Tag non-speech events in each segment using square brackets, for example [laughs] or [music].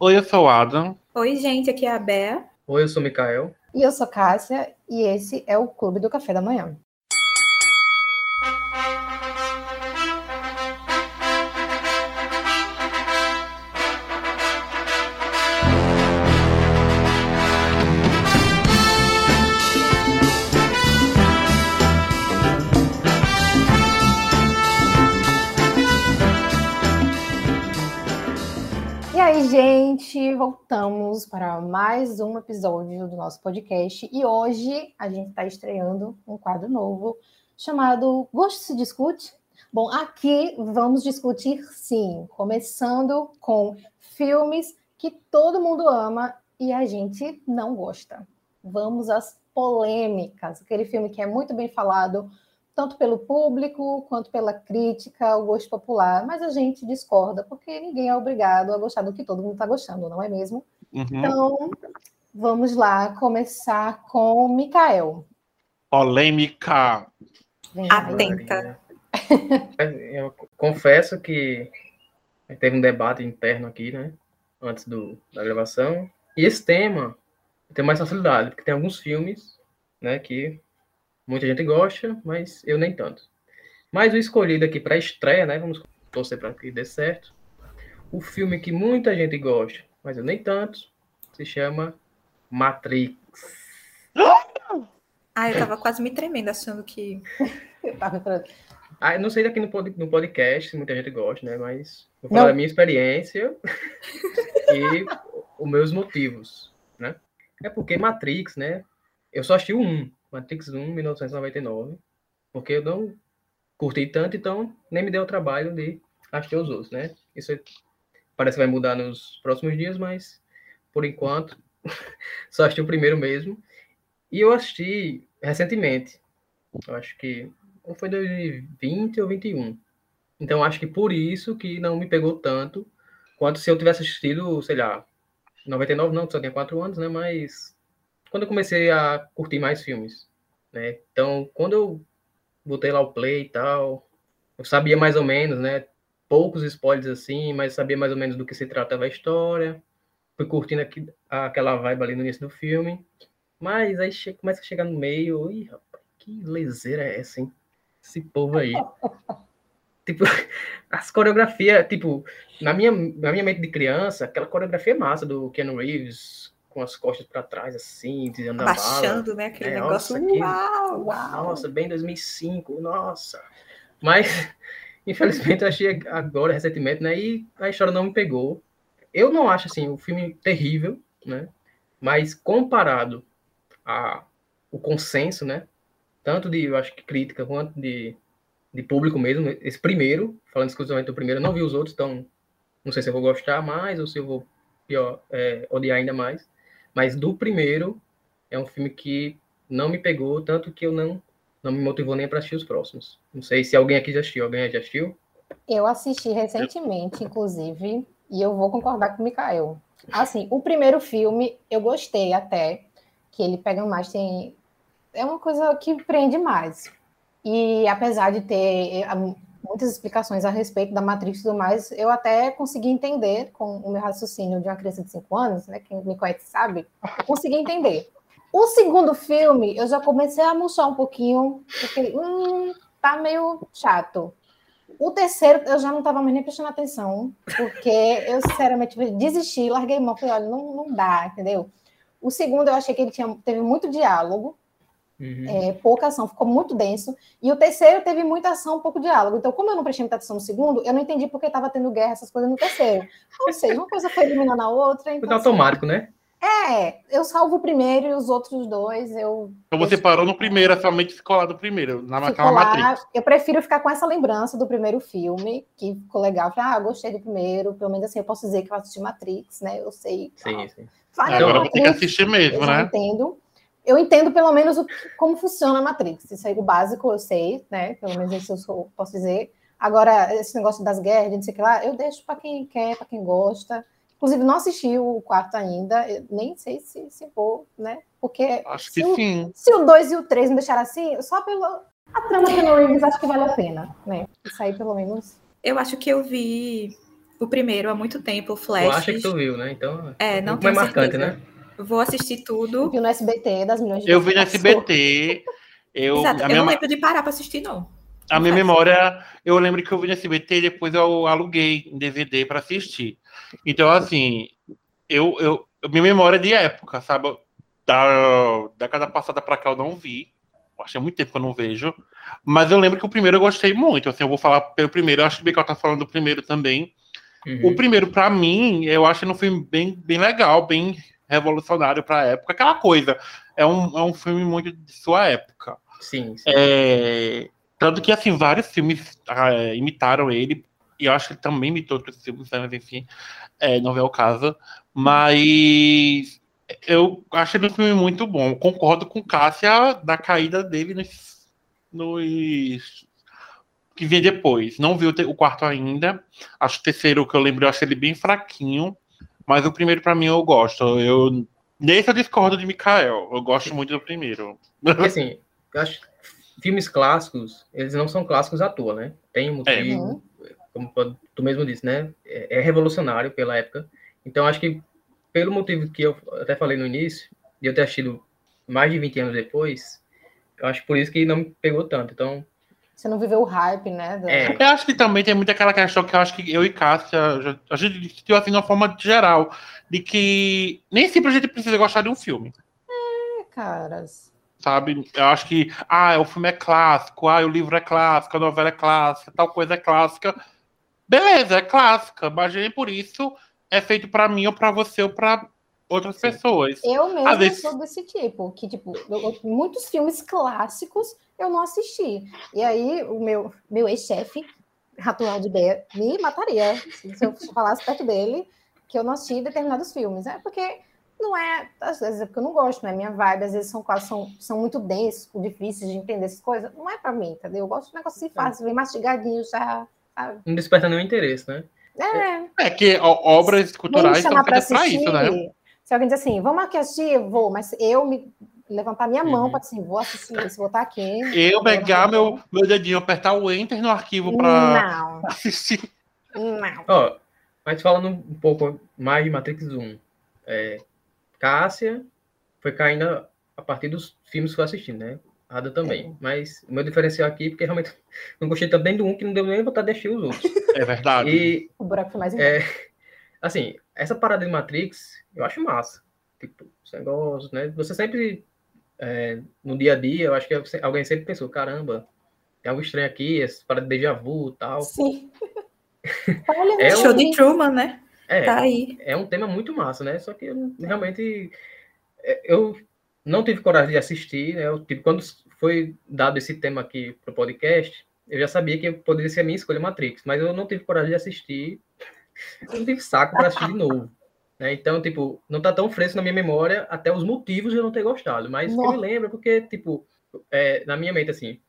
Oi, eu sou o Adam. Oi, gente, aqui é a Bea. Oi, eu sou o Mikael. E eu sou Cássia, e esse é o Clube do Café da Manhã. Voltamos para mais um episódio do nosso podcast. E hoje a gente está estreando um quadro novo chamado Gosto se Discute. Bom, aqui vamos discutir sim, começando com filmes que todo mundo ama e a gente não gosta. Vamos às polêmicas, aquele filme que é muito bem falado, tanto pelo público quanto pela crítica, o gosto popular, mas a gente discorda, porque ninguém é obrigado a gostar do que todo mundo está gostando, não é mesmo? Uhum. Então, vamos lá começar com o Mikael. Polêmica. Vem. Atenta. [laughs] Eu confesso que teve um debate interno aqui, né? Antes do, da gravação. E esse tema tem mais facilidade, porque tem alguns filmes, né, que muita gente gosta, mas eu nem tanto. Mas o escolhido aqui para estreia, né? Vamos torcer para que dê certo. O filme que muita gente gosta, mas eu nem tanto, se chama Matrix. [gasps] Ah, eu tava quase me tremendo, achando que. [laughs] Eu tava Ah, não sei daqui no, pod- no podcast se muita gente gosta, né? Mas vou falar Não. da minha experiência [laughs] e os meus motivos, né? É porque Matrix, né? Eu só assisti o 1, Matrix 1, 1999, porque eu não curti tanto, então nem me deu o trabalho de assistir os outros, né? Isso parece que vai mudar nos próximos dias, mas por enquanto [laughs] só assisti o primeiro mesmo. E eu assisti recentemente, eu acho que ou foi 2020 ou 21. Então acho que por isso que não me pegou tanto quanto se eu tivesse assistido, sei lá, 99 não, só tinha 4 anos, né? Mas quando eu comecei a curtir mais filmes, né? Então, quando eu botei lá o play e tal, eu sabia mais ou menos, né? Poucos spoilers assim, mas sabia mais ou menos do que se tratava a história. Fui curtindo aqui, aquela vibe ali no início do filme. Mas aí che- começa a chegar no meio, ih, rapaz, que lezeira é essa, hein? Esse povo aí. [laughs] tipo, [laughs] as coreografias, tipo, na minha, na minha mente de criança, aquela coreografia massa do Keanu Reeves, com as costas para trás, assim, desviando da bala. Abaixando, né? Aquele É, negócio. nossa, que- Uau! Nossa, bem 2005, nossa. Mas, [laughs] infelizmente, eu achei agora, recentemente, né? E a história não me pegou. Eu não acho, assim, o filme terrível, né? Mas comparado a o consenso, né? Tanto de, eu acho que crítica, quanto de, de público mesmo. Esse primeiro, falando exclusivamente do primeiro, eu não vi os outros, então não sei se eu vou gostar mais ou se eu vou pior, é, odiar ainda mais. Mas do primeiro, é um filme que não me pegou, tanto que eu não, não me motivou nem para assistir os próximos. Não sei se alguém aqui já assistiu. Alguém já assistiu? Eu assisti recentemente, inclusive, e eu vou concordar com o Mikael. Assim, o primeiro filme eu gostei até, que ele pega mais, tem. É uma coisa que prende mais. E apesar de ter eh, muitas explicações a respeito da Matrix e tudo mais, eu até consegui entender com o meu raciocínio de uma criança de 5 anos, né? Quem me conhece sabe, consegui entender. O segundo filme, eu já comecei a murchar um pouquinho, porque hum, tá meio chato. O terceiro, eu já não estava mais nem prestando atenção, porque eu, sinceramente, desisti, larguei mão, falei, olha, não, não dá, entendeu? O segundo, eu achei que ele tinha, teve muito diálogo, Uhum. é, pouca ação, ficou muito denso. E o terceiro teve muita ação, pouco diálogo. Então, como eu não prestei muita atenção no segundo, eu não entendi porque estava tendo guerra, essas coisas no terceiro. Ou seja, uma coisa foi eliminando a outra. Então, Foi automático, né? é, eu salvo o primeiro e os outros dois eu. Então você parou no primeiro, é somente ficou lá do primeiro, na naquela Matrix. eu prefiro ficar com essa lembrança do primeiro filme, que ficou legal. Falei, ah, gostei do primeiro, pelo menos assim eu posso dizer que eu assisti Matrix, né? Eu sei. tal. Sim, sim. Falei, Agora Matrix, tem que assistir mesmo, né? entendo. Eu entendo pelo menos o, como funciona a Matrix. Isso aí, o básico eu sei, né? Pelo menos isso eu sou- posso dizer. Agora, esse negócio das guerras, de não sei o que lá, eu deixo para quem quer, para quem gosta. Inclusive, não assisti o quarto ainda, eu nem sei se, se vou, né? Porque Acho se que o- sim. se o 2 e o 3 me deixaram assim, só pela a trama que no Reeves acho que vale a pena, né? Isso aí, pelo menos. Eu acho que eu vi o primeiro há muito tempo, o Flash. acha que tu viu, né? Então, É, não muito mais marcante, né? Vou assistir tudo. Viu no SBT das milhões de Eu vi no que passou. SBT. Eu, Exato. a Eu minha, não ma- lembro de parar pra assistir, não. a minha memória, eu lembro que eu vi no SBT e depois eu aluguei em DVD pra assistir. Então, assim, eu, eu, minha memória é de época, sabe? Da década passada pra cá eu não vi. Acho muito tempo que eu não vejo. Mas eu lembro que o primeiro eu gostei muito. Assim, eu vou falar pelo primeiro. Eu acho que o Bical tá falando do primeiro também. Uhum. O primeiro, pra mim, eu acho ele um filme bem, bem legal, bem revolucionário pra época. Aquela coisa. É um, é um filme muito de sua época. Sim, sim. É, tanto que, assim, vários filmes ah, é, imitaram ele. E eu acho que ele também imitou outros filmes, né, mas enfim, é, não é o caso. Mas eu acho ele um filme muito bom. Concordo com Cássia da caída dele nos, nos que vem depois. Não vi o, quarto ainda. Acho o terceiro que eu lembro, eu acho ele bem fraquinho. Mas o primeiro, pra mim, eu gosto. Eu, nesse eu discordo de Mikael. Eu gosto muito do primeiro. Porque, assim, eu acho que filmes clássicos, eles não são clássicos à toa, né? Tem um motivo, como tu mesmo disse, né? É, é revolucionário pela época. Então, acho que pelo motivo que eu até falei no início, de eu ter assistido mais de 20 anos depois, eu acho por isso que não me pegou tanto. Então, Você não viveu o hype, né? da- É. Eu acho que também tem muita aquela questão que eu acho que eu e Cássia, já- a gente discutiu assim de uma forma geral, de que nem sempre a gente precisa gostar de um filme, É, caras. sabe? Eu acho que, ah, o filme é clássico, ah, o livro é clássico, a novela é clássica, tal coisa é clássica. Beleza, é clássica, mas nem por isso é feito pra mim ou pra você ou pra outras Sim. pessoas. Eu mesma Às vezes- sou desse tipo, que, tipo, eu- muitos filmes clássicos eu não assisti. E aí, o meu, meu ex-chefe, atual de ideia, me mataria se eu falasse perto dele que eu não assisti determinados filmes. É porque não é, às vezes é porque eu não gosto, não é minha vibe, às vezes são quase são, são muito densos, difíceis de entender essas coisas. Não é pra mim, entendeu? Eu gosto de um negócio assim fácil, bem mastigadinho já. sabe? não desperta nenhum interesse, né? É, É que obras culturais para feitas pra assistir. isso, né? Se alguém diz assim, vamos aqui assistir, vou, mas eu me levantar minha mão Uhum. para assim, vou assistir isso, vou estar aqui. Eu pegar meu, meu dedinho, apertar o enter no arquivo Não, [laughs] assistir. não. Ó, mas falando um pouco mais de Matrix 1, é, Cássia foi caindo a partir dos filmes que eu assisti, né? Ada também. É. Mas o meu diferencial aqui, porque realmente [laughs] não gostei tanto nem do um que não deu nem vontade de assistir os outros. É verdade. E, O buraco foi mais embaixo. é, assim, essa parada de Matrix, eu acho massa. Tipo, esse negócio, né? Você sempre, é, no dia a dia, eu acho que alguém sempre pensou, caramba, tem algo estranho aqui, essa parada de déjà vu e tal. Sim. [laughs] Olha, É Show um- de Truman, né? É, Tá aí. é um tema muito massa, né? Só que eu, realmente é, eu não tive coragem de assistir, né? Eu, tipo, quando foi dado esse tema aqui pro podcast, eu já sabia que poderia ser a minha escolha Matrix, mas eu não tive coragem de assistir, eu não tive saco para assistir de novo. Né? Então, tipo, não tá tão fresco na minha memória até os motivos de eu não ter gostado, mas que eu me lembro porque, tipo, é, na minha mente, assim,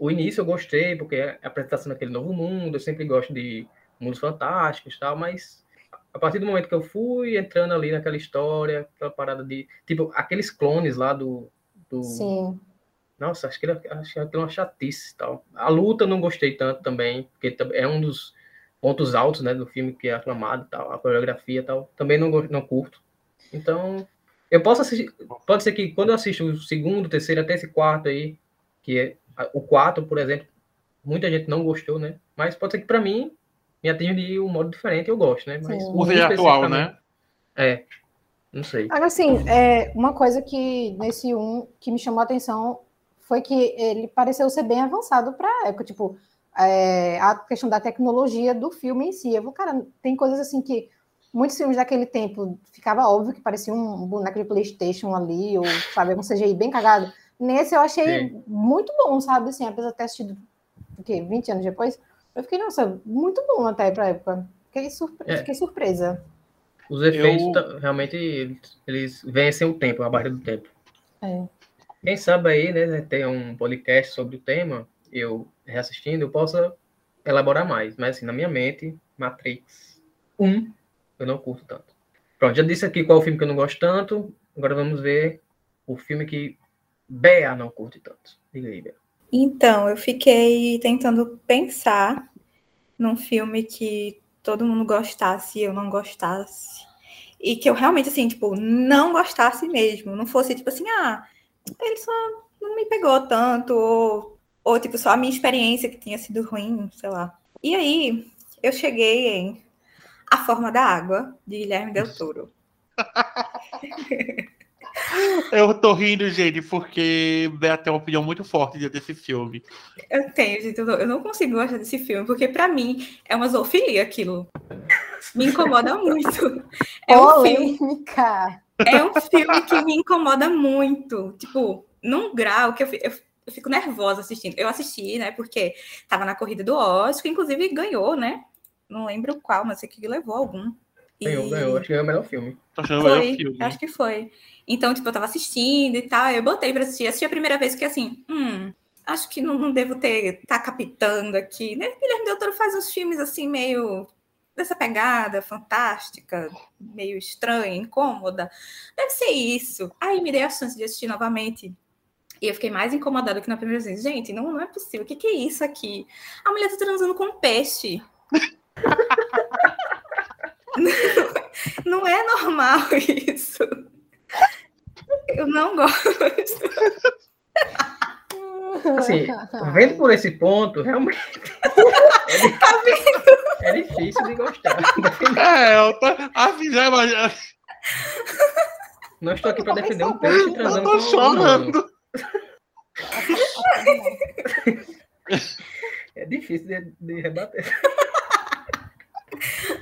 o início eu gostei, porque é a apresentação daquele novo mundo, eu sempre gosto de mundos fantásticos e tal, mas a partir do momento que eu fui entrando ali naquela história, aquela parada de. Tipo, aqueles clones lá do. do Sim. Nossa, acho que ele acho que é uma chatice e tal. A luta não gostei tanto também, porque é um dos pontos altos né, do filme que é aclamado e tal, a coreografia e tal. Também não, não curto. Então, eu posso assistir. Pode ser que quando eu assisto o segundo, terceiro, até esse quarto aí, que é o quarto, por exemplo, muita gente não gostou, né? Mas pode ser que pra mim me atinja de um modo diferente eu gosto, né? Mas. O seja atual, né? É. Não sei. Agora, assim, é, uma coisa que nesse um que me chamou a atenção foi que ele pareceu ser bem avançado para a época, tipo, é, a questão da tecnologia do filme em si. Eu vou, cara, tem coisas assim que muitos filmes daquele tempo ficava óbvio que parecia um boneco de PlayStation ali, ou sabe, um CGI bem cagado. Nesse eu achei muito bom, sabe, assim, apesar de ter assistido o quê, 20 anos depois, eu fiquei, nossa, muito bom até pra época. Fiquei, surpre É. fiquei surpresa. Os efeitos Eu- realmente eles, vencem o tempo, a barreira do tempo. É. Quem sabe aí, né, ter um podcast sobre o tema, eu reassistindo, eu possa elaborar mais. Mas assim, na minha mente, Matrix 1, eu não curto tanto. Pronto, já disse aqui qual o filme que eu não gosto tanto. Agora vamos ver o filme que Bea não curte tanto. Diga aí, Bea. Então, eu fiquei tentando pensar num filme que todo mundo gostasse e eu não gostasse. E que eu realmente, assim, tipo, não gostasse mesmo. Não fosse, tipo assim, ah, ele só não me pegou tanto, ou, ou tipo, só a minha experiência que tinha sido ruim, sei lá. E aí, eu cheguei em A Forma da Água, de Guilherme Del Toro. [laughs] Eu tô rindo, gente, porque Bea tem uma opinião muito forte desse filme. Eu tenho, gente, eu não, consigo gostar desse filme, porque pra mim é uma zoofilia aquilo. Me incomoda muito. É um, filme, Polêmica. é um filme que me incomoda muito. Tipo, num grau que eu, eu, eu fico nervosa assistindo. Eu assisti, né, porque tava na corrida do Oscar, inclusive ganhou, né? Não lembro qual, mas sei que levou algum. E- Ganhou, ganhou. Acho que é o melhor filme. Tô achando o melhor filme. acho que foi. Então, tipo, eu tava assistindo e tal, eu botei pra assistir. Assisti a primeira vez que, assim, hum, acho que não, não devo ter, tá captando aqui, né? Guilherme Del Toro faz uns filmes, assim, meio dessa pegada fantástica, meio estranha, incômoda. Deve ser isso. Aí me dei a chance de assistir novamente. E eu fiquei mais incomodada que na primeira vez. Gente, não, não é possível. O que, que é isso aqui? A mulher tá transando com um peixe. [laughs] não é normal [laughs] isso. Eu não gosto. Assim, vendo por esse ponto, realmente. [laughs] É, di- é difícil de gostar. É, eu tô. Assim, já imagina. Não estou aqui para Eu tô defender um peixe Eu transando tô com um humano. chorando. É difícil de, de rebater.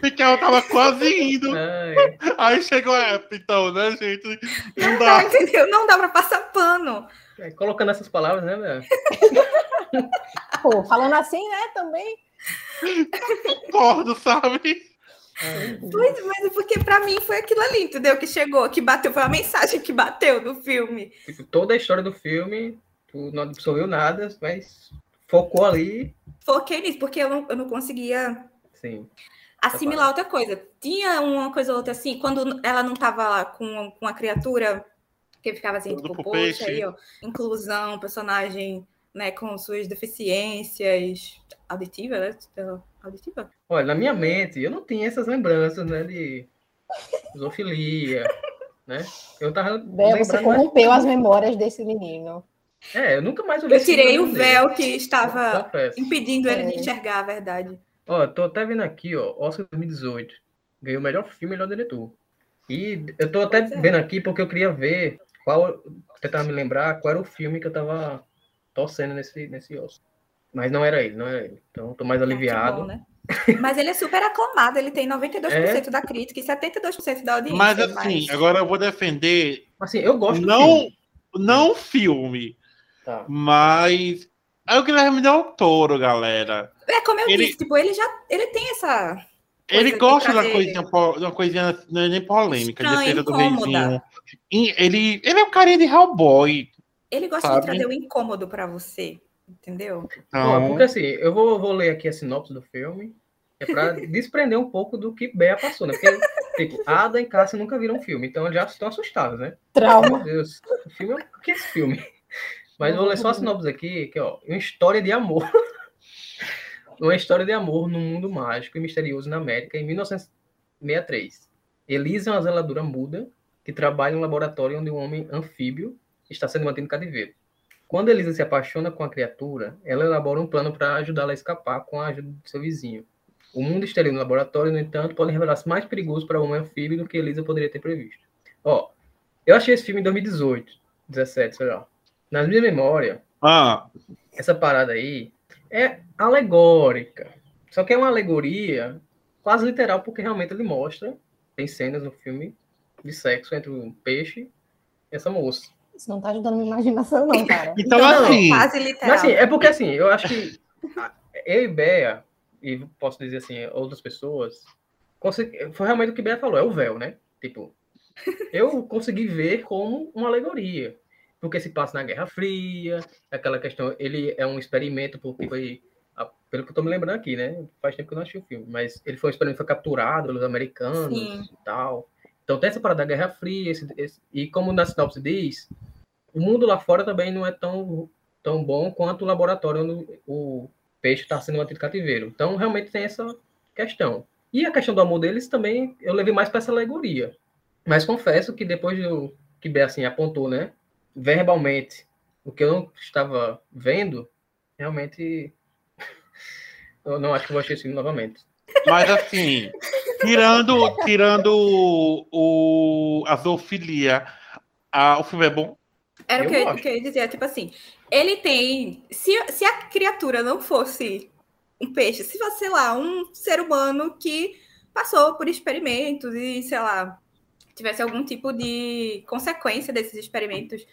Porque ela tava quase indo. Ai, Aí chegou a época, então, né, gente? Não Não dá. dá, entendeu? Não dá pra passar pano. é, colocando essas palavras, né, velho? Pô, falando assim, né, também. Concordo, sabe? Pois, mas é porque pra mim foi aquilo ali, entendeu? Que chegou, que bateu, foi a mensagem que bateu no filme. tipo, toda a história do filme, tu não absorveu nada, mas focou ali. Foquei nisso, porque eu não, eu não conseguia Sim. assimilar outra coisa. Tinha uma coisa ou outra assim, quando ela não tava lá com, com a criatura, que ficava assim, Tudo tipo, poxa, peixe. aí, ó, inclusão, personagem, né, com suas deficiências auditiva, né? Olha, na minha mente, eu não tinha essas lembranças, né, de zoofilia, [laughs] né? Eu tava Bel, você corrompeu as memórias desse menino. É, eu nunca mais olhei Eu tirei na o vida dele. véu que estava impedindo ele de É. enxergar a verdade. Ó, tô até vendo aqui, ó, Oscar 2018. Ganhou melhor filme e melhor diretor. E eu tô até é. vendo aqui porque eu queria ver qual. Tentar me lembrar qual era o filme que eu tava torcendo nesse, nesse Oscar. Mas não era ele, não era ele. Então tô mais Ah, aliviado. bom, né? Mas ele é super aclamado, ele tem 92% da crítica e 72% da audiência. Mas assim, agora eu vou defender Assim, eu gosto do não filme. não o filme, Tá. mas é o Guilherme Del Toro, galera. É como eu Ele- disse, tipo, ele já ele tem essa Ele gosta da coisinha, uma coisinha não é nem polêmica, de Estranha, defesa do reizinho. Ele, ele é um carinha de Hellboy. Ele gosta Sabe? de trazer o incômodo pra você, entendeu? Então, porque assim, eu vou, vou ler aqui a sinopse do filme. É pra [laughs] desprender um pouco do que Bea passou, né? Porque, tipo, Ada e Cássia nunca viram filme, então já estão assustados, né? Trauma. Meu Deus, o filme é... o que é esse filme? Mas eu vou ler só a sinopse aqui, que ó, uma história de amor. [laughs] uma história de amor num mundo mágico e misterioso na América em 1963. Elisa é uma zeladora muda que trabalha em um laboratório onde um homem anfíbio está sendo mantido em cativeiro. Quando Elisa se apaixona com a criatura, ela elabora um plano para ajudá-la a escapar com a ajuda de seu vizinho. O mundo exterior no laboratório, no entanto, pode revelar-se mais perigoso para o homem anfíbio do que Elisa poderia ter previsto. Ó, eu achei esse filme em 2018, 17, sei lá. Na minha memória, ah, essa parada aí é alegórica. Só que é uma alegoria quase literal, porque realmente ele mostra, tem cenas no filme de sexo entre um peixe e essa moça. Isso não tá ajudando a minha imaginação, não, cara. então, Não, não, assim, Quase literal. Mas assim, é porque assim, eu acho que eu e Bea, e posso dizer assim, outras pessoas, consegui- foi realmente o que Bea falou, é o véu, né? Tipo, eu consegui ver como uma alegoria. Porque se passa na Guerra Fria, aquela questão, ele é um experimento, porque foi, pelo que eu tô me lembrando aqui, né? Faz tempo que eu não assisti o filme, mas ele foi um experimento, foi capturado pelos americanos Sim. e tal. Então tem essa parada da Guerra Fria, esse- esse- e como na sinopse diz, o mundo lá fora também não é tão, tão bom quanto o laboratório onde o peixe está sendo mantido cativeiro. Então realmente tem essa questão. E a questão do amor deles também eu levei mais para essa alegoria. Mas confesso que depois do que Bé assim apontou, né, verbalmente, o que eu não estava vendo, realmente [laughs] eu não acho que vou assistir novamente. Mas assim, tirando, tirando o, o, a zoofilia, a, o filme é bom? Era o Eu que eu, que eu ia dizer, tipo assim, ele tem. Se, se a criatura não fosse um peixe, se fosse, sei lá, um ser humano que passou por experimentos e, sei lá, tivesse algum tipo de consequência desses experimentos,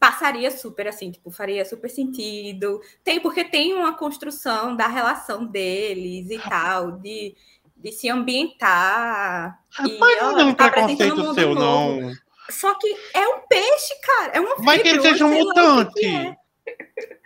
passaria super assim, tipo, faria super sentido. Tem, porque tem uma construção da relação deles e tal, de, de se ambientar. e, Mas ó, não é um tá preconceito seu, novo. não. Só que é um peixe, cara. É uma Vai que ele seja um mutante. é.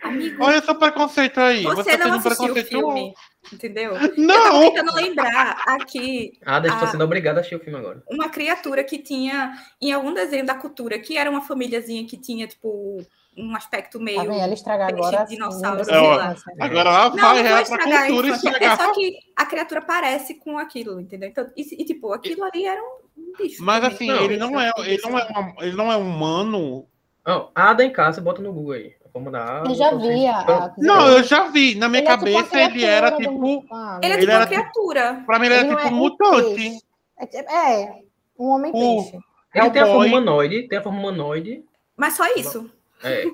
Amigo, Olha seu preconceito aí. você, Você, tá não o preconceito. filme, entendeu? [laughs] Eu Não! tentando lembrar aqui Ah, estou Ah. sendo obrigado a assistir o filme agora. uma criatura que tinha em algum desenho da cultura, que era uma famíliazinha que tinha, tipo, um aspecto meio. Tá vendo? Ela estragar agora. dinossauro, infância. Agora ela Não, vai não vou real pra estragar a cultura e infância. É estragar. só que a criatura parece com aquilo, entendeu? Então, e, e, tipo, aquilo ali era um bicho. Mas também. assim, Não, ele não é, ele não é, uma- ele não é humano. Não, Ada em casa, bota no Google aí. A forma da Ada. Eu já vi a. a- Não, eu já vi. Na minha Ele é tipo cabeça ele era tipo. Ah, Ele é Ele tipo era uma tipo- criatura. Pra mim ele era Ele não tipo é um mutante. peixe. É, é, um homem O- peixe. Ele tem a forma humanoide, tem a forma humanoide. Mas só isso. É.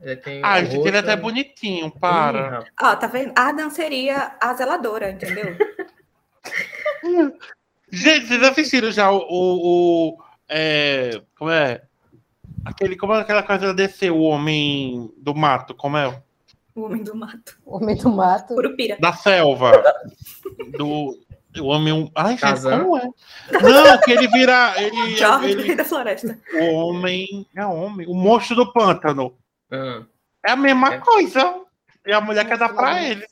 Ele tem Ah, o ele é até bonitinho, para. Ó, tá vendo? A Adam seria a zeladora, entendeu? [laughs] Gente, vocês assistiram já o. o, o- é, como é? Aquele, como é aquela coisa da DC, o Homem do Mato, como é? o homem do mato. O homem do mato. Curupira. Da selva. [laughs] Do. O homem. Ai, gente, Tarzan? como é? Não, que ele vira. [laughs] Ele, ele, da floresta. o homem. É homem. O monstro do pântano. Ah. É a mesma É. coisa. E a mulher quer dar pra ele.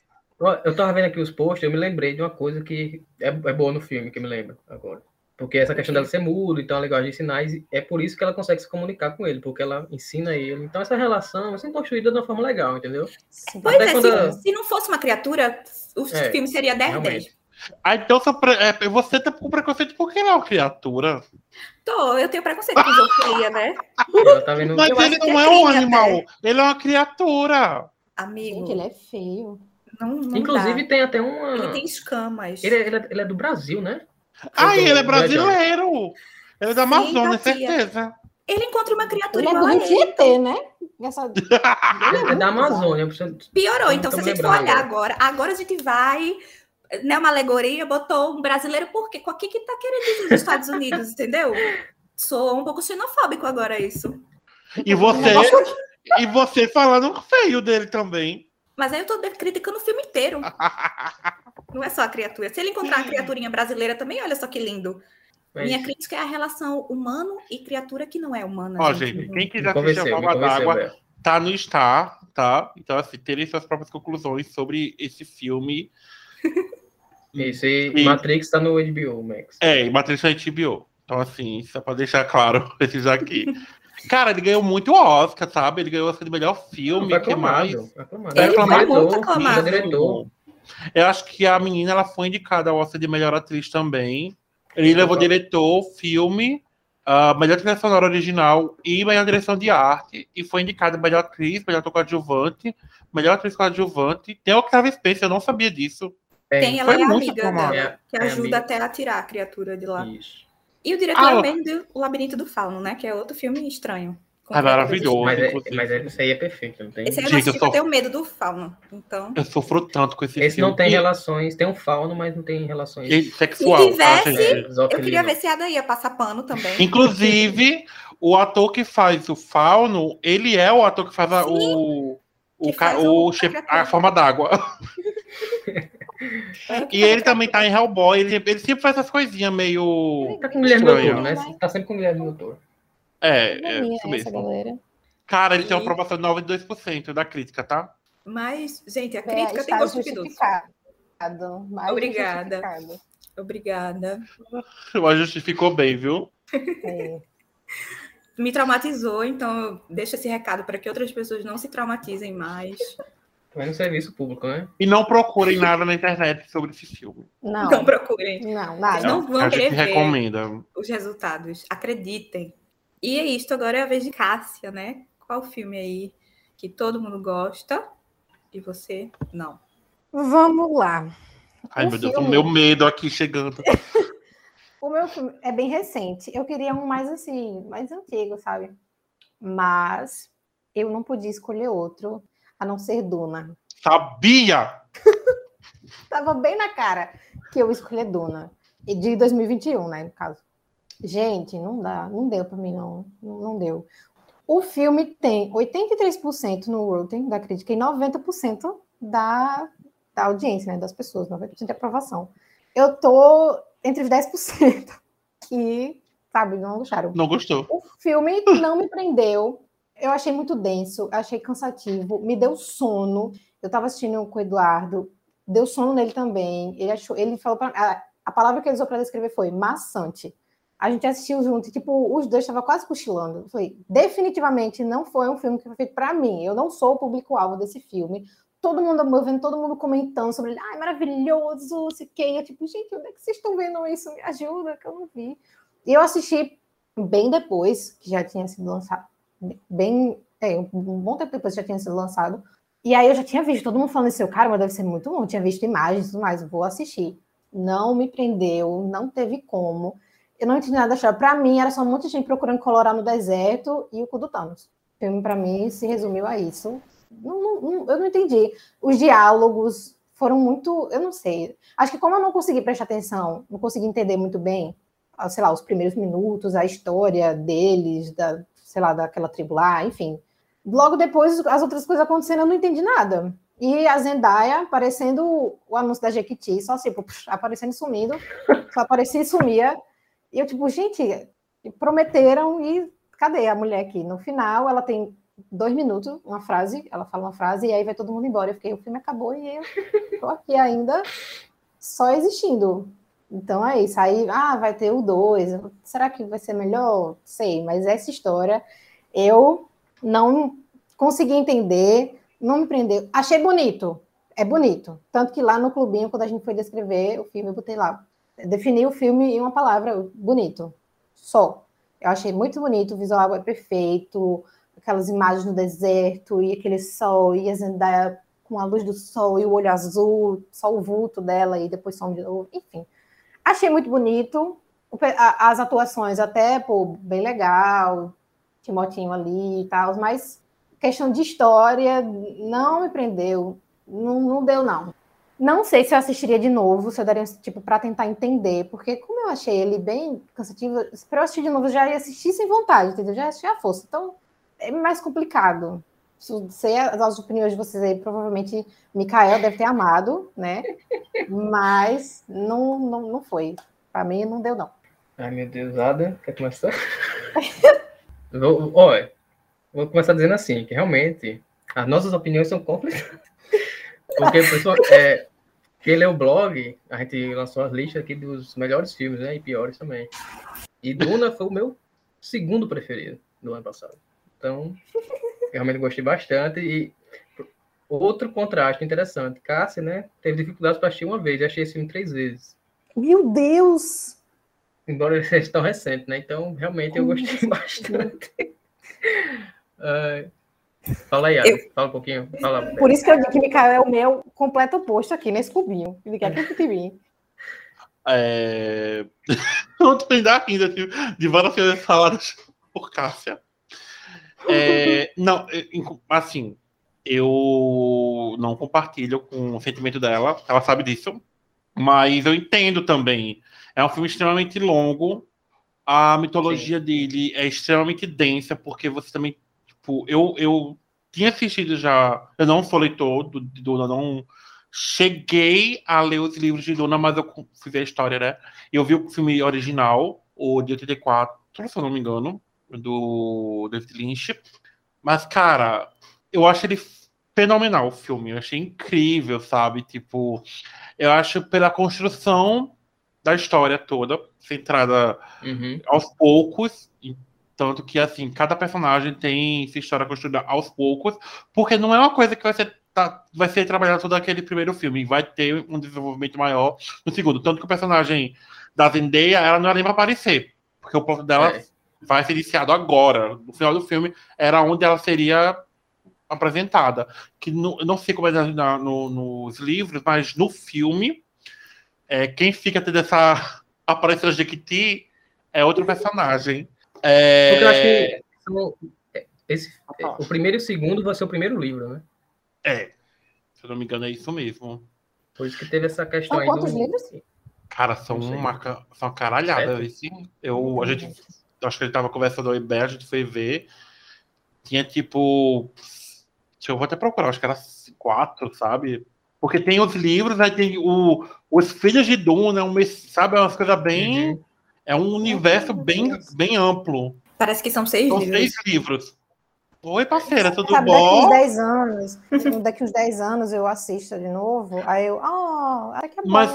Eu tava vendo aqui os posts, eu me lembrei de uma coisa que é, é boa no filme, que eu me lembro agora. Porque essa questão dela ser muda, então a linguagem de sinais, é por isso que ela consegue se comunicar com ele, porque ela ensina ele. Então essa relação é sempre construída de uma forma legal, entendeu? Sim. Pois Até é, quando- se, se não fosse uma criatura, o É, filme seria 10 10. Ah, então é, você tá com preconceito porque ele é uma criatura. Tô, eu tenho preconceito com zoofilia, né? [laughs] Tá vendo. Mas Eu ele não é é um animal, até. ele é uma criatura. Amigo, Gente, ele é feio. não, não Inclusive dá. tem até uma. Ele tem escamas. Ele, é, ele é- ele é do Brasil, né? Ah, do- ele é do brasileiro. Ele é da Sim, Amazônia, Tatia. certeza. Ele encontra uma criatura Ele é igual a do. Tietê, né? Essa... Ele [laughs] é da Amazônia. Piorou. Não Então, se a gente for olhar agora, agora a gente vai. Né, uma alegoria, botou um brasileiro, por quê? Com o que que tá querendo dizer os Estados Unidos, entendeu? Sou um pouco xenofóbico agora isso. E você, e você falando feio dele também. Mas aí eu tô de- criticando o filme inteiro. Não é só a criatura. Se ele encontrar uma criaturinha brasileira também, olha só que lindo. Mas- Minha crítica é a relação humano e criatura que não é humana. Ó, gente, quem Me quiser assistir a convenceu, d'Água, tá no Star, tá? Então, assim, terem suas próprias conclusões sobre esse filme. [laughs] Esse E- Matrix tá no HBO, Max. É, e Matrix é HBO. Então, assim, só pra deixar claro [laughs] esses aqui. Cara, ele ganhou muito Oscar, sabe? Ele ganhou o Oscar de melhor filme, Foi que mais? aclamado. aclamado. Ele É, muito aclamado. é diretor. Eu acho que a menina ela foi indicada ao Oscar de melhor atriz também. Ele levou Legal. diretor, filme, a melhor trilha sonora original e melhor direção de arte. E foi indicado melhor atriz, melhor ator coadjuvante, melhor atriz coadjuvante. Tem o Octavia Spencer, eu não sabia disso. Tem, ela Foi é amiga dela, É, que é ajuda amiga. até a tirar a criatura de lá. Isso. E o diretor Ah, é ela- o mesmo do O Labirinto do Fauno, né? Que é outro filme estranho. Ah, criaturas maravilhoso. Mas, é, mas é, isso aí é perfeito, não tem? Esse aí eu Gente, eu sou- eu tenho medo do Fauno. Então. Eu sofro tanto com esse, Esse filme. não tem E- relações, tem um fauno, mas não tem relações. e sexual. Se tivesse, tá? Eu queria ver se a Ada ia passar pano também. Inclusive, o ator que faz o Fauno, ele é o ator que faz a- o, o, Que faz o o- a forma d'água. [laughs] E ele também tá em Hellboy, ele, ele sempre faz essas coisinhas meio. Tá com o Guilherme Estranho. Doutor, né? Tá sempre com o Guilherme Doutor. É, é minha isso essa mesmo. galera. Cara, ele tem uma E- aprovação de 92% da crítica, tá? Mas, gente, a É, crítica tem gosto justificado. Mais Obrigada. Obrigada. [laughs] Mas justificou bem, viu? É. Me traumatizou, então eu deixo esse recado para que outras pessoas não se traumatizem mais. Vai no serviço público, né? E não procurem nada na internet sobre esse filme. Não, Não procurem. não, Vocês nada. não vão a gente querer ver recomenda. os resultados. Acreditem. E é isto, agora é a vez de Cássia, né? Qual filme aí que todo mundo gosta e você não? Vamos lá. Ai, O meu Deus, o filme- meu medo aqui chegando. [laughs] O meu filme é bem recente. Eu queria um mais assim, mais antigo, sabe? Mas eu não podia escolher outro a não ser Duna. Sabia! [laughs] Tava bem na cara que eu escolhi Duna. E de 2021, né, no caso. Gente, não dá, não deu pra mim, não. Não, não deu. O filme tem 83% no Rotten da crítica e 90% da, da audiência, né, das pessoas, 90% de aprovação. Eu tô entre os 10% [laughs] que, sabe, não gostaram. Não gostou. O filme não me prendeu. Eu achei muito denso, achei cansativo, me deu sono. Eu estava assistindo com o Eduardo, deu sono nele também. Ele achou, ele falou para a, a palavra que ele usou para descrever foi maçante. A gente assistiu junto e tipo os dois estavam quase cochilando. Eu falei, definitivamente não foi um filme que foi feito para mim. Eu não sou o público-alvo desse filme. Todo mundo eu vendo todo mundo comentando sobre ele, ai, maravilhoso, não sei o quê. E eu, tipo, gente, onde é que vocês estão vendo isso? Me ajuda, que eu não vi. E eu assisti bem depois, que já tinha sido lançado, bem, é, um bom tempo depois já tinha sido lançado. E aí eu já tinha visto todo mundo falando assim, cara, mas deve ser muito bom. Eu tinha visto imagens e tudo mais, vou assistir. Não me prendeu, não teve como. Eu não entendi nada da história. Pra mim, era só um monte de gente procurando colorar no deserto e o cu do Thanos. O filme, pra mim, se resumiu a isso. Não, não- não- eu não entendi. Os diálogos foram muito. Eu não sei. Acho que como eu não consegui prestar atenção, não consegui entender muito bem, sei lá, os primeiros minutos, a história deles, da, sei lá, daquela tribo lá, enfim. Logo depois, as outras coisas acontecendo, eu não entendi nada. E a Zendaya aparecendo o anúncio da Jequiti, só assim, puf, aparecendo e sumindo, só aparecia e sumia. E eu, tipo, gente, prometeram e cadê a mulher aqui? No final, ela tem dois minutos, uma frase, ela fala uma frase e aí vai todo mundo embora. Eu fiquei, o filme acabou e eu tô aqui ainda só existindo. Então é isso. Aí, ah, vai ter o 2. Será que vai ser melhor? Sei, mas essa história eu não consegui entender, não me prendeu. Achei bonito, é bonito. Tanto que lá no clubinho, quando a gente foi descrever o filme, eu botei lá. Defini o filme em uma palavra, bonito. Só. Eu achei muito bonito, o visual é perfeito, aquelas imagens no deserto, e aquele sol, e a Zendaya com a luz do sol e o olho azul, só o vulto dela, e depois some de novo, enfim. Achei muito bonito. As atuações até, pô, bem legal, Timotinho ali e tal, mas questão de história não me prendeu, não, não deu, não. Não sei se eu assistiria de novo, se eu daria, tipo, para tentar entender, porque como eu achei ele bem cansativo, para eu assistir de novo, eu já ia assistir sem vontade, entendeu? Já ia assistir à força. Então, é mais complicado. Sei as as opiniões de vocês aí, provavelmente Mikael deve ter amado, né? Mas não, não, não foi. Para mim, não deu, não. Ai, meu Deus, Ada, quer começar? [laughs] vou, olha, vou começar dizendo assim, que realmente as nossas opiniões são complicadas. Porque, pessoal, é, quem lê o blog, a gente lançou as listas aqui dos melhores filmes, né? E piores também. E Duna foi o meu segundo preferido do ano passado. Então, realmente gostei bastante. E outro contraste interessante, Cássia, né? Teve dificuldades para assistir uma vez, eu achei esse filme três vezes. Meu Deus! Embora ele seja tão recente, né? Então, realmente, eu gostei bastante. [laughs] Ai, fala aí, Eu- fala um pouquinho. Fala. Por isso que eu digo que Mikael é o meu completo oposto aqui nesse clubinho. Ele quer que de mim. É... [laughs] Eu tô ainda ainda de, de várias coisas faladas por Cássia. É, não, é, assim, eu não compartilho com o sentimento dela, ela sabe disso, mas eu entendo também. É um filme extremamente longo, a mitologia dele é extremamente densa, porque você também, tipo, eu, eu tinha assistido já, eu não sou leitor do, de Duna, não cheguei a ler os livros de Duna, mas eu fui ver a história, né? Eu vi o filme original, o de 84, se eu não me engano, do David Lynch. Mas, cara, eu acho ele fenomenal o filme. Eu achei incrível, sabe? Tipo, eu acho pela construção da história toda, centrada Uhum. aos poucos, tanto que assim, cada personagem tem sua história construída aos poucos, porque não é uma coisa que vai ser tá, vai ser trabalhado todo aquele primeiro filme. Vai ter um desenvolvimento maior no segundo. Tanto que o personagem da Zendaya, ela não era nem pra aparecer. Porque o plano dela É. vai ser iniciado agora. No final do filme, era onde ela seria apresentada. Que no, eu não sei como é na- na- no- nos livros, mas no filme, é, quem fica tendo essa [laughs] aparência de Jequiti é outro personagem. É, Porque eu acho que é, esse, é, o primeiro e o segundo vai ser o primeiro livro, né? é, se eu não me engano, é isso mesmo. Por isso que teve essa questão São aí quantos do. livros? Cara, são uma, são uma caralhada. Esse, eu, a gente, eu acho que ele tava conversando aí bem, a gente foi ver. Tinha tipo. Deixa eu vou até procurar, acho que era quatro, sabe? Porque tem os livros, aí tem o, os Filhos de Duna, um, sabe? É umas coisas bem. Uhum. É um universo bem, bem amplo. Parece que são seis São livros. seis livros. Oi, parceira, tudo Sabe, [laughs] daqui uns bom? 10 anos, daqui uns 10 anos eu assisto de novo, aí eu, ah, até que é bom. Mas-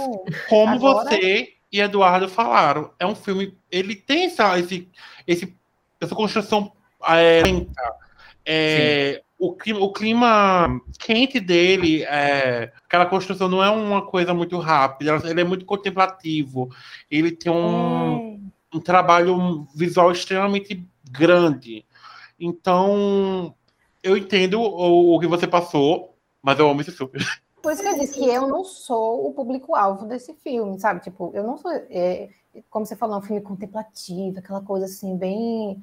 Como Agora- você e Eduardo falaram, é um filme. Ele tem essa, esse, esse, essa construção é, lenta. É, o, clima, o clima quente dele, é, aquela construção não é uma coisa muito rápida, ele é muito contemplativo. Ele tem um, É. um trabalho visual extremamente grande. Então, eu entendo o, o que você passou, mas eu amo esse filme. [laughs] Por isso que eu disse que eu não sou o público-alvo desse filme, sabe? Tipo, eu não sou. é, como você falou, é um filme contemplativo, aquela coisa assim, bem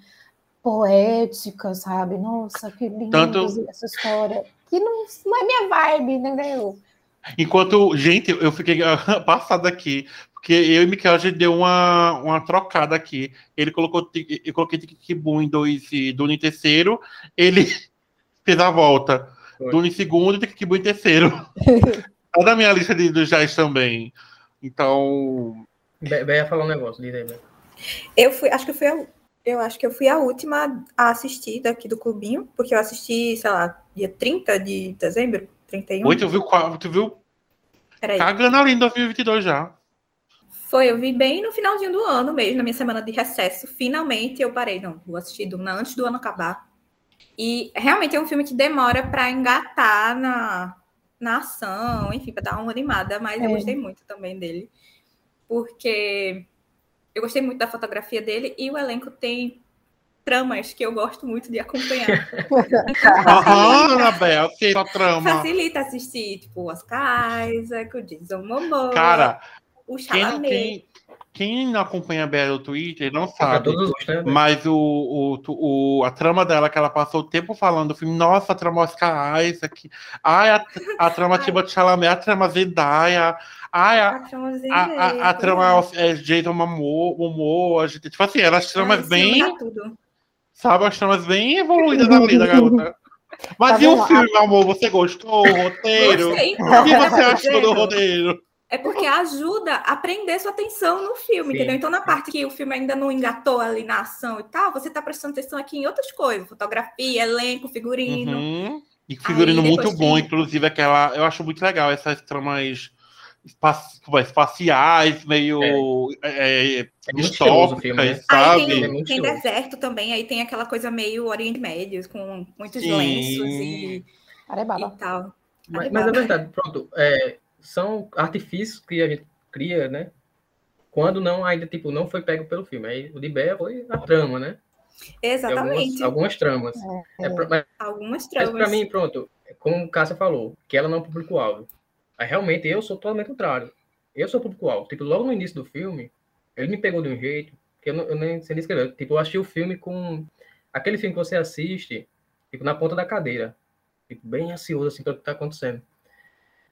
poética, sabe? Nossa, que lindo Tanto- essa história. Que não, não é minha vibe, entendeu? Enquanto, gente, eu fiquei [laughs] passado aqui, porque eu e Miquel a gente deu uma, uma trocada aqui. Ele colocou, eu coloquei Tikibum em dois e em terceiro, ele [laughs] fez a volta. Duna em segundo e Tikibum em terceiro. [laughs] Tá na minha lista de, dos Jais também. Então, Be- Be ia falar um negócio, diz aí. Eu fui, acho que eu fui a, eu acho que eu fui a última a assistir daqui do clubinho, porque eu assisti, sei lá, dia 30 de dezembro, 31. oi, tu viu, qual- tu viu Peraí. cagando ali em 2022 já. Foi, eu vi bem no finalzinho do ano mesmo, na minha semana de recesso. Finalmente eu parei, não, vou assistir Duna antes do ano acabar. E realmente é um filme que demora para engatar na, na ação, enfim, para dar uma animada, mas eu É. gostei muito também dele. Porque eu gostei muito da fotografia dele e o elenco tem tramas que eu gosto muito de acompanhar. [laughs] Aham, Anabel, a trama. Facilita assistir, tipo, Oscar Isaac, o Jason Momoa, Cara, o quem, Chalamet. quem, quem não acompanha a Bea no Twitter não Pra sabe. né? Mas o, o, o- a trama dela, que ela passou o tempo falando do filme, nossa, a trama Oscar Isaac, ai, a, a trama. [laughs] Timothée Chalamet, a trama Zendaya, ai, a, A a, a, trama é, Jason Momoa, Momoa, gente, tipo assim, elas tramas Ai, bem, sabe, as tramas bem evoluídas da garota. [laughs] Mas Tá e o filme, meu amor, você gostou? O roteiro? Gostei, O que você tá [laughs] achou do roteiro? É porque ajuda a prender sua atenção no filme, Sim. entendeu? Então, na parte que o filme ainda não engatou ali na ação e tal, você tá prestando atenção aqui em outras coisas. Fotografia, elenco, figurino. Uhum. E figurino Aí, muito bom, tem- inclusive aquela. Eu acho muito legal essas tramas é, espaciais, meio é, É filme, né? distópicas, Aí sabe? tem, É tem deserto também, aí tem aquela coisa meio Oriente Médio, com muitos Sim. lenços e, Arebaba. e tal. Mas, mas é verdade, pronto. é, são artifícios que a gente cria, né? Quando não, ainda, tipo, não foi pego pelo filme. Aí o Bea foi a trama, né? Exatamente. Algumas, algumas tramas. É, pra- mas Algumas mas tramas. pra mim, pronto, como o Cássia falou, que ela não é público-alvo. Aí realmente eu sou totalmente contrário. Eu sou público-alvo. Tipo, logo no início do filme, ele me pegou de um jeito que eu, não, eu nem sei nem escrever. Tipo, eu achei o filme com. Aquele filme que você assiste, tipo, na ponta da cadeira. Tipo, bem ansioso, assim, pelo que tá acontecendo.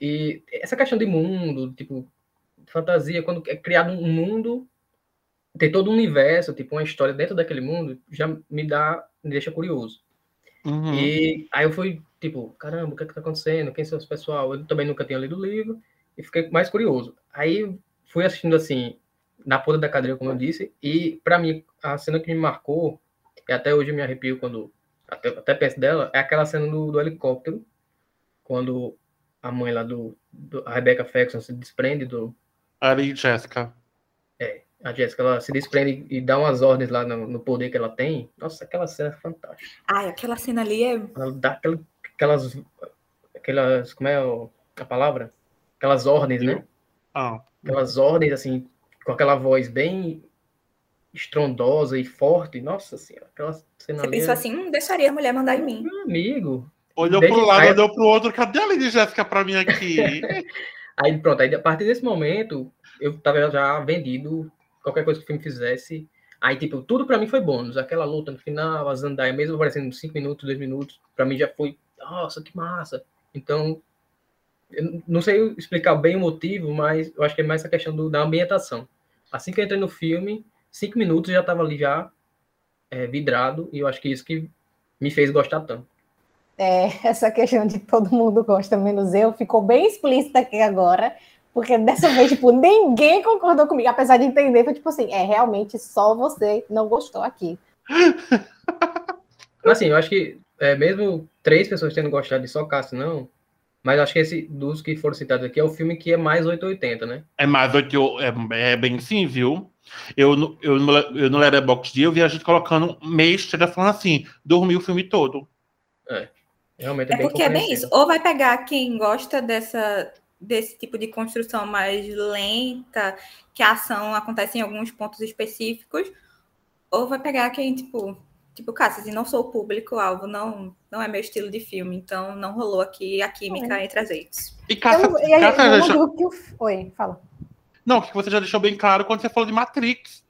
E essa questão de mundo, tipo, fantasia, quando é criado um mundo, tem todo um universo, tipo, uma história dentro daquele mundo, já me dá, me deixa curioso. Uhum. E aí eu fui, tipo, caramba, o que é que tá acontecendo? Quem são os pessoal? Eu também nunca tinha lido o livro e fiquei mais curioso. Aí fui assistindo assim, na ponta da cadeira, como eu disse, e para mim, a cena que me marcou, e até hoje eu me arrepio quando até, até penso dela, é aquela cena do, do helicóptero, quando a mãe lá do, do a Rebecca Ferguson se desprende do Ali, Jéssica. a Jessica, ela se desprende e dá umas ordens lá no, no poder que ela tem. Nossa, aquela cena é fantástica. Ai, aquela cena ali é. Ela dá aquela- aquelas, aquelas, como é a palavra? Aquelas ordens, né? Ah, Aquelas ordens, assim, com aquela voz bem estrondosa e forte. Nossa senhora, aquela cena Você ali. pensou assim, hum, deixaria a mulher mandar em mim. Meu amigo. Olhou Desde- pro lado, aí- olhou pro outro. Cadê a Lady Jéssica pra mim aqui? [laughs] Aí pronto, aí a partir desse momento, eu tava já vendido, qualquer coisa que o filme fizesse. Aí, tipo, tudo pra mim foi bônus. Aquela luta no final, a Zendaya, mesmo aparecendo 5 minutos, 2 minutos, pra mim já foi, nossa, que massa. Então, eu não sei explicar bem o motivo, mas eu acho que é mais essa questão do- da ambientação. Assim que eu entrei no filme, 5 minutos já tava ali já é, vidrado, e eu acho que isso que me fez gostar tanto. É, [laughs] essa questão de todo mundo gosta, menos eu, ficou bem explícita aqui agora, porque dessa vez, tipo, [laughs] ninguém concordou comigo, apesar de entender, foi tipo assim, é, realmente só você não gostou aqui. Mas, [laughs] assim, eu acho que é, mesmo três pessoas tendo gostado de só Cássio, não, mas acho que esse dos que foram citados aqui é o filme que é mais 880, né? É mais oito, é, é bem sim, viu? Eu, no- eu, eu no Letterboxd eu vi a gente colocando estrela falando assim, dormi o filme todo. Realmente é, É bem porque é bem isso. Ou vai pegar quem gosta dessa, desse tipo de construção mais lenta, que a ação acontece em alguns pontos específicos, ou vai pegar quem, tipo, tipo, Cássio, assim, não sou o público-alvo, não, não é meu estilo de filme, então não rolou aqui a química entre as eitas. E Cássia, Eu- e Cássia deixou- que. Oi, fala. Não, que você já deixou bem claro quando você falou de Matrix.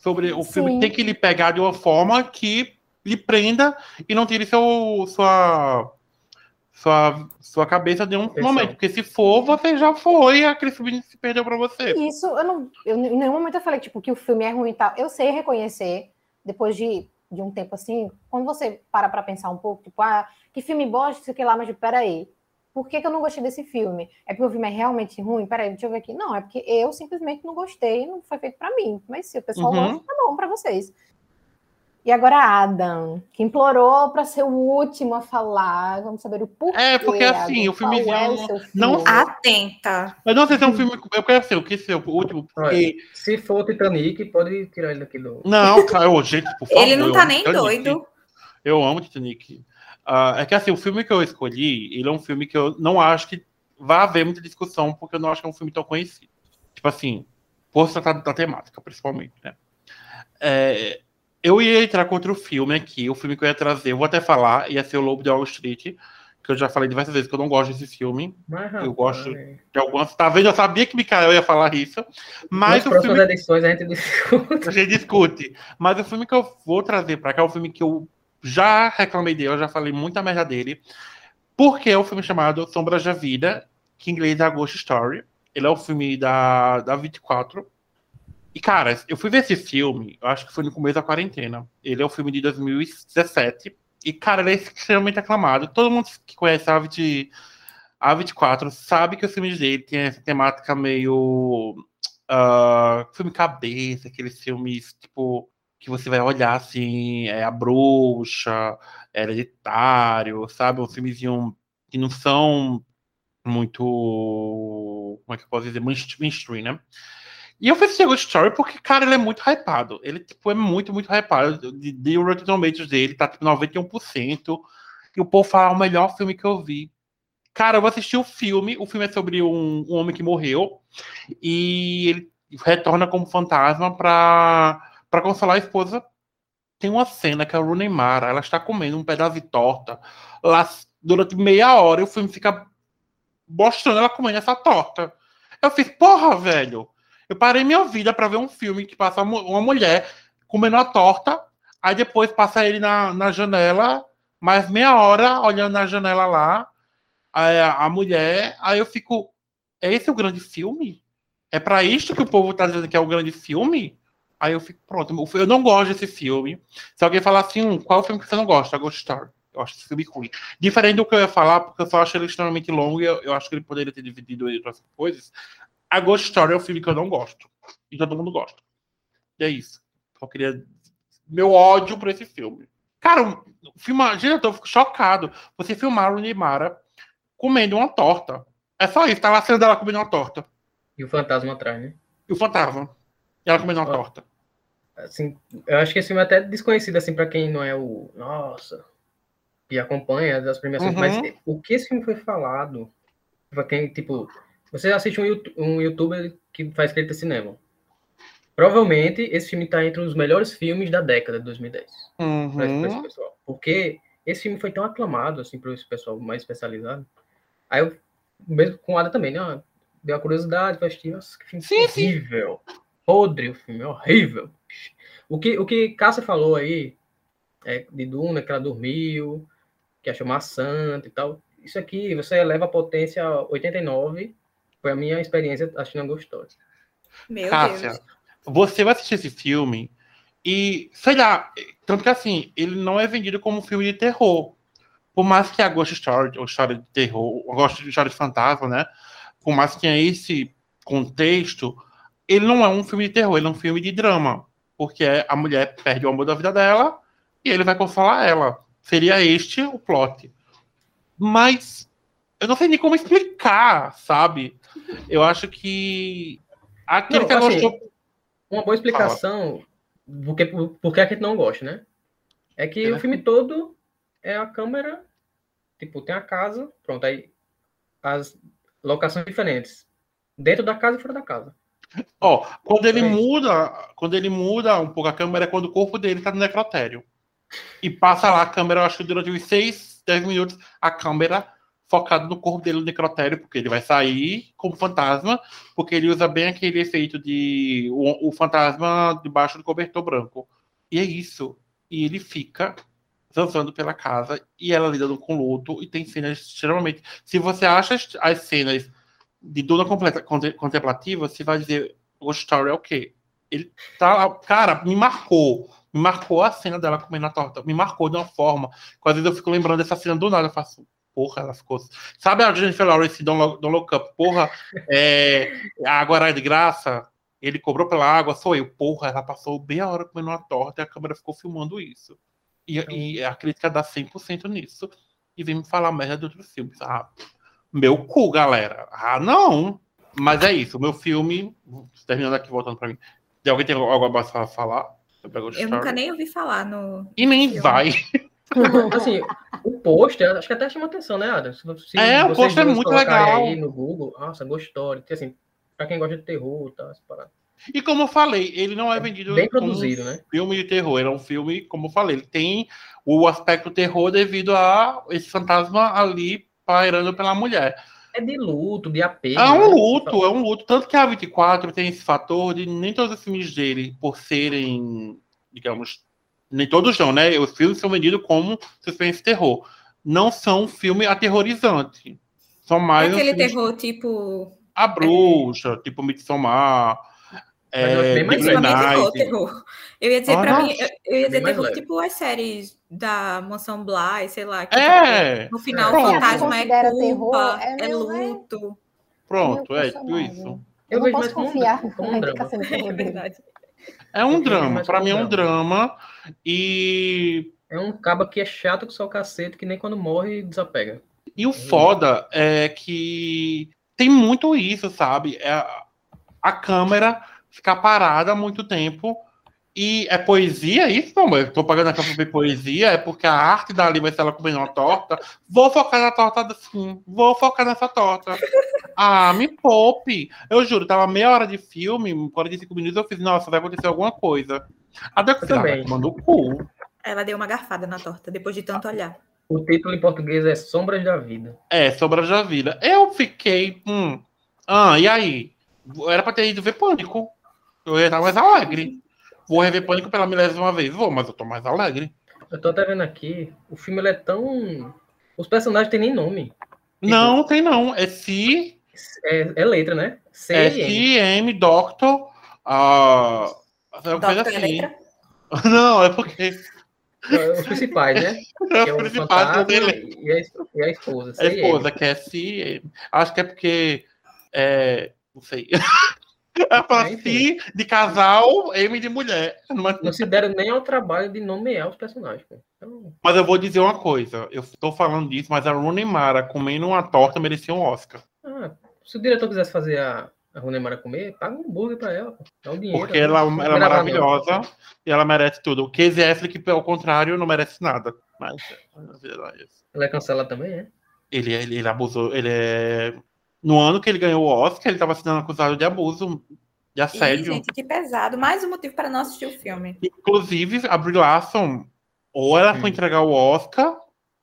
Sobre o filme Sim. tem que lhe pegar de uma forma que lhe prenda e não tire seu, sua, sua, sua cabeça de um Atenção. momento. Porque se for, você já foi, aquele filme se perdeu pra você. Isso, eu não. Eu, em nenhum momento eu falei, tipo, que o filme é ruim e tal. Eu sei reconhecer, depois de, de um tempo assim, quando você para pra pensar um pouco, tipo, ah, que filme bosta, sei que lá, mas peraí. Por que, que eu não gostei desse filme? É porque o filme é realmente ruim? Peraí, deixa eu ver aqui. Não, é porque eu simplesmente não gostei, não foi feito pra mim. Mas se o pessoal Uhum. gosta, tá bom pra vocês. E agora Adam, que implorou pra ser o último a falar. Vamos saber o porquê. É, porque assim, Adam, o filme é o não-? Atenta. Eu não sei se é um filme. Eu quero ser o que ser o último. Porque... Se for o Titanic, pode tirar ele daqui do. Não, cara, ô, gente, por favor. Ele não tá nem Titanic. doido. Eu amo Titanic. Ah, é que assim, o filme que eu escolhi, ele é um filme que eu não acho que vai haver muita discussão, porque eu não acho que é um filme tão conhecido. Tipo assim, por tratar da temática, principalmente, né? É, eu ia entrar contra o filme aqui, o filme que eu ia trazer, eu vou até falar, ia ser o Lobo de Wall Street, que eu já falei diversas vezes que eu não gosto desse filme. Mas, Eu gosto- De algumas, tá vendo? Eu sabia que Mikael ia falar isso, mas Nas o filme a gente discute. a gente discute. Mas o filme que eu vou trazer pra cá é um filme que eu já reclamei dele, eu já falei muita merda dele. Porque é um filme chamado Sombras da Vida, que em inglês é Ghost Story. Ele é um filme da, da 24. E, cara, eu fui ver esse filme, eu acho que foi no começo da quarentena. Ele é um filme de 2017. E, cara, ele é extremamente aclamado. Todo mundo que conhece a, 20, a 24 sabe que os filmes dele têm essa temática meio ah, filme cabeça, aqueles filmes tipo que você vai olhar assim, é a bruxa, é hereditário, sabe? Um filmezinho que não são muito. Como é que eu posso dizer? Mainst- Mainstream, né? E eu fui assistir Ghost Story porque, cara, ele é muito hypado. Ele, tipo, é muito, muito hypado. De, de Rotten Tomatoes dele tá, tipo, 91%. E o povo fala, "É o melhor filme que eu vi. Cara, eu vou assistir o filme. O filme é sobre um, um homem que morreu. E ele retorna como fantasma pra, pra consolar a esposa. Tem uma cena que a Rooney Mara, ela está comendo um pedaço de torta lá durante meia hora o filme fica mostrando ela comendo essa torta. Eu fiz, porra, velho. Eu parei minha vida pra ver um filme que passa uma mulher comendo a torta, aí depois passa ele na, na janela, mais meia hora olhando na janela lá, a, a mulher, aí eu fico, é esse o grande filme? É pra isto que o povo tá dizendo que é o grande filme? Aí eu fico, pronto, eu não gosto desse filme. Se alguém falar assim, hum, qual é o filme que você não gosta? Eu Ghost Story. Eu acho esse filme ruim. Diferente do que eu ia falar, porque eu só acho ele extremamente longo e eu, eu acho que ele poderia ter dividido em outras coisas. A Ghost Story é o filme que eu não gosto. E todo mundo gosta. E é isso. Só queria. Meu ódio por esse filme. Cara, filme. Gente, eu fico chocado. Você filmar o Neymar comendo uma torta. É só isso, tá lá a cena dela comendo uma torta. E o fantasma atrás, né? E o fantasma. E ela comendo uma Ó. torta. Assim, eu acho que esse filme é até desconhecido, assim, pra quem não é o. Nossa. que acompanha as premiações, Uhum. mas o que esse filme foi falado, pra quem, tipo, você assiste um, um youtuber que faz crítica de cinema. Provavelmente esse filme tá entre os melhores filmes da década de 2010. pra esse- pra esse Uhum. pessoal. Porque esse filme foi tão aclamado, assim, para esse pessoal mais especializado. Aí eu, mesmo com o Ada também, né? Deu a curiosidade, foi assistir, nossa, que filme Sim, sim. horrível. Podre o filme, horrível. O que, o que Cássia falou aí, é, de Duna, que ela dormiu, que achou maçante e tal. Isso aqui, você eleva a potência a 89, foi a minha experiência assistindo a Ghost Story. Meu Cássia, Deus. você vai assistir esse filme e, sei lá, tanto que assim, ele não é vendido como um filme de terror. Por mais que a Ghost Story, ou história de terror, ou Ghost de história de fantasma, né? Por mais que tenha esse contexto, ele não é um filme de terror, ele é um filme de drama. Porque a mulher perde o amor da vida dela e ele vai consolar ela. Seria este o plot. Mas eu não sei nem como explicar, sabe? Eu acho que aquele Não, que assim, gostou. Uma boa explicação porque, porque a gente não gosta, né? É que É. o filme todo é a câmera, tipo, tem a casa, pronto, aí as locações diferentes. Dentro da casa e fora da casa. Ó, quando ele É muda, quando ele muda um pouco a câmera é quando o corpo dele tá no necrotério. E passa lá a câmera, eu acho que durante uns 6, 10 minutos, a câmera focada no corpo dele no necrotério, porque ele vai sair como fantasma, porque ele usa bem aquele efeito de o, o fantasma debaixo do cobertor branco. E é isso. E ele fica dançando pela casa e ela lidando com luto e tem cenas extremamente. Se você acha as, as cenas de Duna completa, conte- contemplativa, você vai dizer Ghost Story é o quê? Ele tá cara, me marcou. Me marcou a cena dela comendo a torta. Me marcou de uma forma. vezes eu fico lembrando dessa cena do nada. Eu faço, porra, ela ficou. Sabe a Jennifer Lawrence Don't Don't Look Up? Porra, é, a água era de graça. Ele cobrou pela água, sou eu. Porra, ela passou meia hora comendo uma torta e a câmera ficou filmando isso. E, e a crítica dá 100% nisso. E vem me falar merda de outros filmes. Ah, meu cu, galera. Ah, não. Mas é isso. O meu filme, terminando aqui, voltando pra mim. De alguém tem algo falar? a Ghost Eu Story? nunca nem ouvi falar no. E nem filme. vai. [laughs] Assim, o pôster, acho que até chama atenção, né, Adam? Se, É, o pôster é muito legal. aí no Google, nossa, Ghost Story, que, assim, pra quem gosta de terror, essa parada. E como eu falei, ele não é vendido Bem como produzido, um né? filme de terror. Ele é um filme, como eu falei, ele tem o aspecto terror devido a esse fantasma ali pairando pela mulher. É de luto, de apego. É um né? luto, é um luto. Tanto que a 24 tem esse fator de nem todos os filmes dele, por serem, digamos, nem todos não, né? Os filmes são vendidos como suspense terror. Não são um filme aterrorizante. São mais Aquele um filme terror, tipo. A Bruxa, tipo Midsommar. Mas eu acho É, terror, terror. Eu ia dizer Ah, pra nossa. mim, eu, eu ia dizer terror, leve. tipo as séries da Mansão Bly, sei lá. Que, É, tipo, no final, o fantasma é culpa, terror, é, é luto. pronto, é tudo personagem. isso. Eu Eu não posso como um- confiar [laughs] como um na drama. indicação de É terror verdade. É um Eu vejo drama. como mim é um drama. E, É um cabo que é chato que só o cacete, que nem quando morre desapega. e o foda é que tem muito isso, sabe? É a- a câmera ficar parada há muito tempo. E é poesia isso? Não, eu tô pagando a pra ver poesia, é porque a arte dali vai ser ela comendo uma torta. Vou focar na torta assim, vou focar nessa torta. Ah, me poupe. Eu juro, tava meia hora de filme, 45 minutos, eu fiz, nossa, vai acontecer alguma coisa. Até que vai tomando o cu. Ela deu uma garfada na torta, depois de tanto olhar. O título em português é Sombras da Vida. É, Sobra da Vida. Eu fiquei. Hum, ah, e aí? Era pra ter ido ver Pânico. Eu ia estar mais alegre. Vou rever Pânico pela milésima vez. Vou, mas eu tô mais alegre. Eu tô até vendo aqui, o filme ele é tão. Os personagens têm nem nome. Não, tem não. É C, É, é letra, né? C é M. C, M, Doctor. Ah, é uma coisa assim. Letra? [laughs] Não, é porque. É, Os principais, né? [laughs] É Que é o e a, e a esposa. É M. esposa, que é C, M. Acho que é porque. É, não sei. [laughs] É pra É, enfim. C de casal, M de mulher. Mas Não se deram nem ao trabalho de nomear os personagens. Então, Mas eu vou dizer uma coisa. Eu tô falando disso, mas a Rooney Mara comendo uma torta merecia um Oscar. ah, se o diretor quisesse fazer a, a Runemara comer, paga um hambúrguer pra ela. Dá um dinheiro. Porque ela, Não ela é gravar, não. maravilhosa e ela merece tudo. O Casey Affleck, ao contrário, não merece nada. Mas é isso. Ela é cancelada também, é? Ele, ele, ele abusou. Ele é. No ano que ele ganhou o Oscar, ele estava sendo acusado de abuso, de Ih, assédio. gente, que pesado. Mais um motivo para não assistir o filme. Inclusive, a Brie Larson, ou ela foi Hum. entregar o Oscar,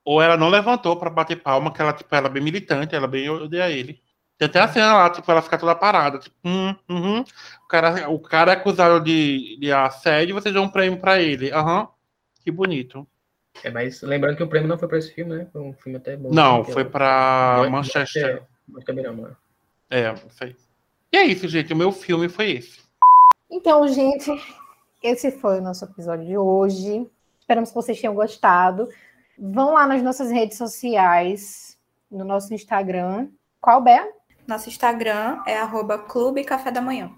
ou ela não levantou pra bater palma, que ela, tipo, ela é bem militante, ela bem odeia ele. Tem até a cena lá, tipo, ela fica toda parada, tipo, hum, uhum. O cara, o cara é acusado de, de assédio e você deu um prêmio pra ele. Aham. Que bonito. É, mas lembrando que o prêmio não foi pra esse filme, né? Foi um filme até bom. Não, foi é- pra Manchester Miramar. É, sei. E é isso, gente. O meu filme foi esse. Então, gente, esse foi o nosso episódio de hoje. Esperamos que vocês tenham gostado. Vão lá nas nossas redes sociais, no nosso Instagram. Qual, Bé? Nosso Instagram é arroba Clube Café da Manhã.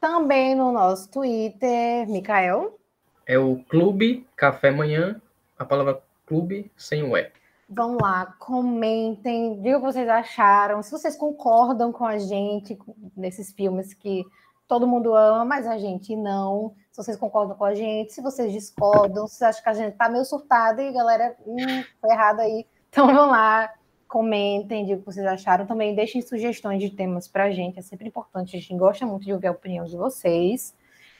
Também no nosso Twitter, Mikael. É o Clube Café Manhã, a palavra clube sem o E. Vão lá, comentem, digam o que vocês acharam, se vocês concordam com a gente nesses filmes que todo mundo ama, mas a gente não. Se vocês concordam com a gente, se vocês discordam, se vocês acham que a gente tá meio surtada e galera, hum, foi errado aí. Então vão lá, comentem, digam o que vocês acharam. Também deixem sugestões de temas pra gente, é sempre importante, a gente gosta muito de ouvir a opinião de vocês.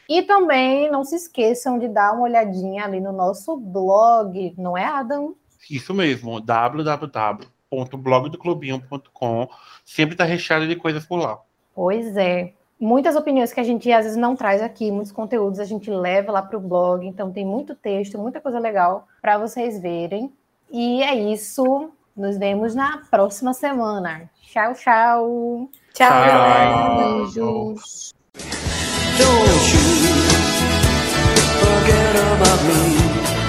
E também não se esqueçam de dar uma olhadinha ali no nosso blog, não é, Adam? Isso mesmo, www.blogdoclubinho.com. Sempre tá recheado de coisas por lá. Pois é. Muitas opiniões que a gente às vezes não traz aqui, muitos conteúdos a gente leva lá para o blog, então tem muito texto, muita coisa legal para vocês verem. E é isso. Nos vemos na próxima semana. Tchau, tchau. Tchau, Tchau. galera. Beijos. Don't you forget about me.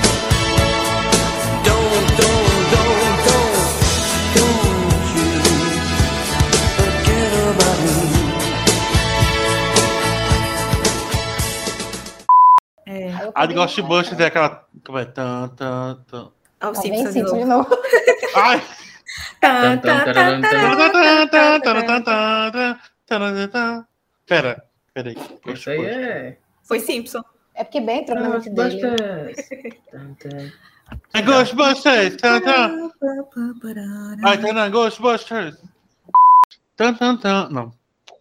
A de Ghostbusters é aquela. Como é? Tan, tan, tan. ó, o Tá Simpsons de novo. Ai! Tan, tan, tan, tan, Pera, pera aí. Isso aí é. Foi Simpson. É porque bem entrou na mente dele. É Ghostbusters! Tan, tan. Ai, tan, tan, Ghostbusters! Tan, tan, tan. Não.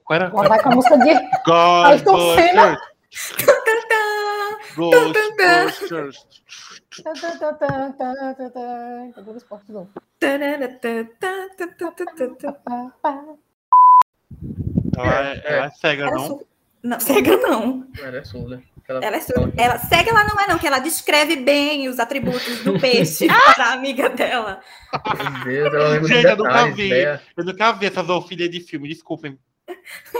Qual era? Vai com a música de. Ghostbusters! Ghostbusters! Ela é, ela é cega, Ela não? su- Não, cega não. Ela é surda. Ela é surda. Ela, cega ela não é não, que ela descreve bem os atributos do peixe para a amiga dela. Meu Deus, ela Gente, eu nunca vi. Eu nunca vi essa zoofilia de filme, desculpem.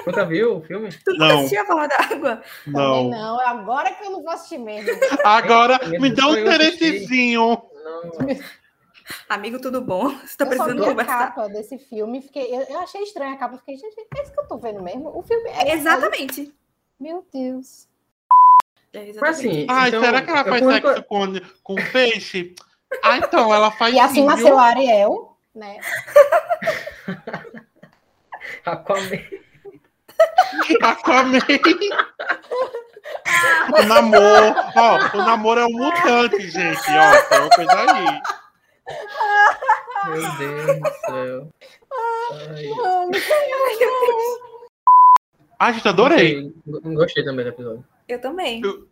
Nunca viu o filme? Tu Não. assistiu a Forma d'Água? Não. não, é agora que eu não vou assistir mesmo. [laughs] Agora, Eu me dá um interessezinho. Amigo, tudo bom? Você tá Eu só precisando vi a conversar? capa desse filme, fiquei, eu, eu achei estranha a capa, fiquei, gente, é isso que eu tô vendo mesmo? O filme é Exatamente. Meu Deus. É assim, Ai, então, será que ela eu faz sexo com, com peixe? Ah, então, ela faz E assim sim, nasceu Ariel, né? [laughs] Aquaman. Aquaman. o namoro. Ó, o namoro é um mutante, gente. Ó, tem uma coisa aí. Meu Deus do céu. Ai, Ah, gente, adorei. gostei. Gostei também do episódio. Eu também. Eu-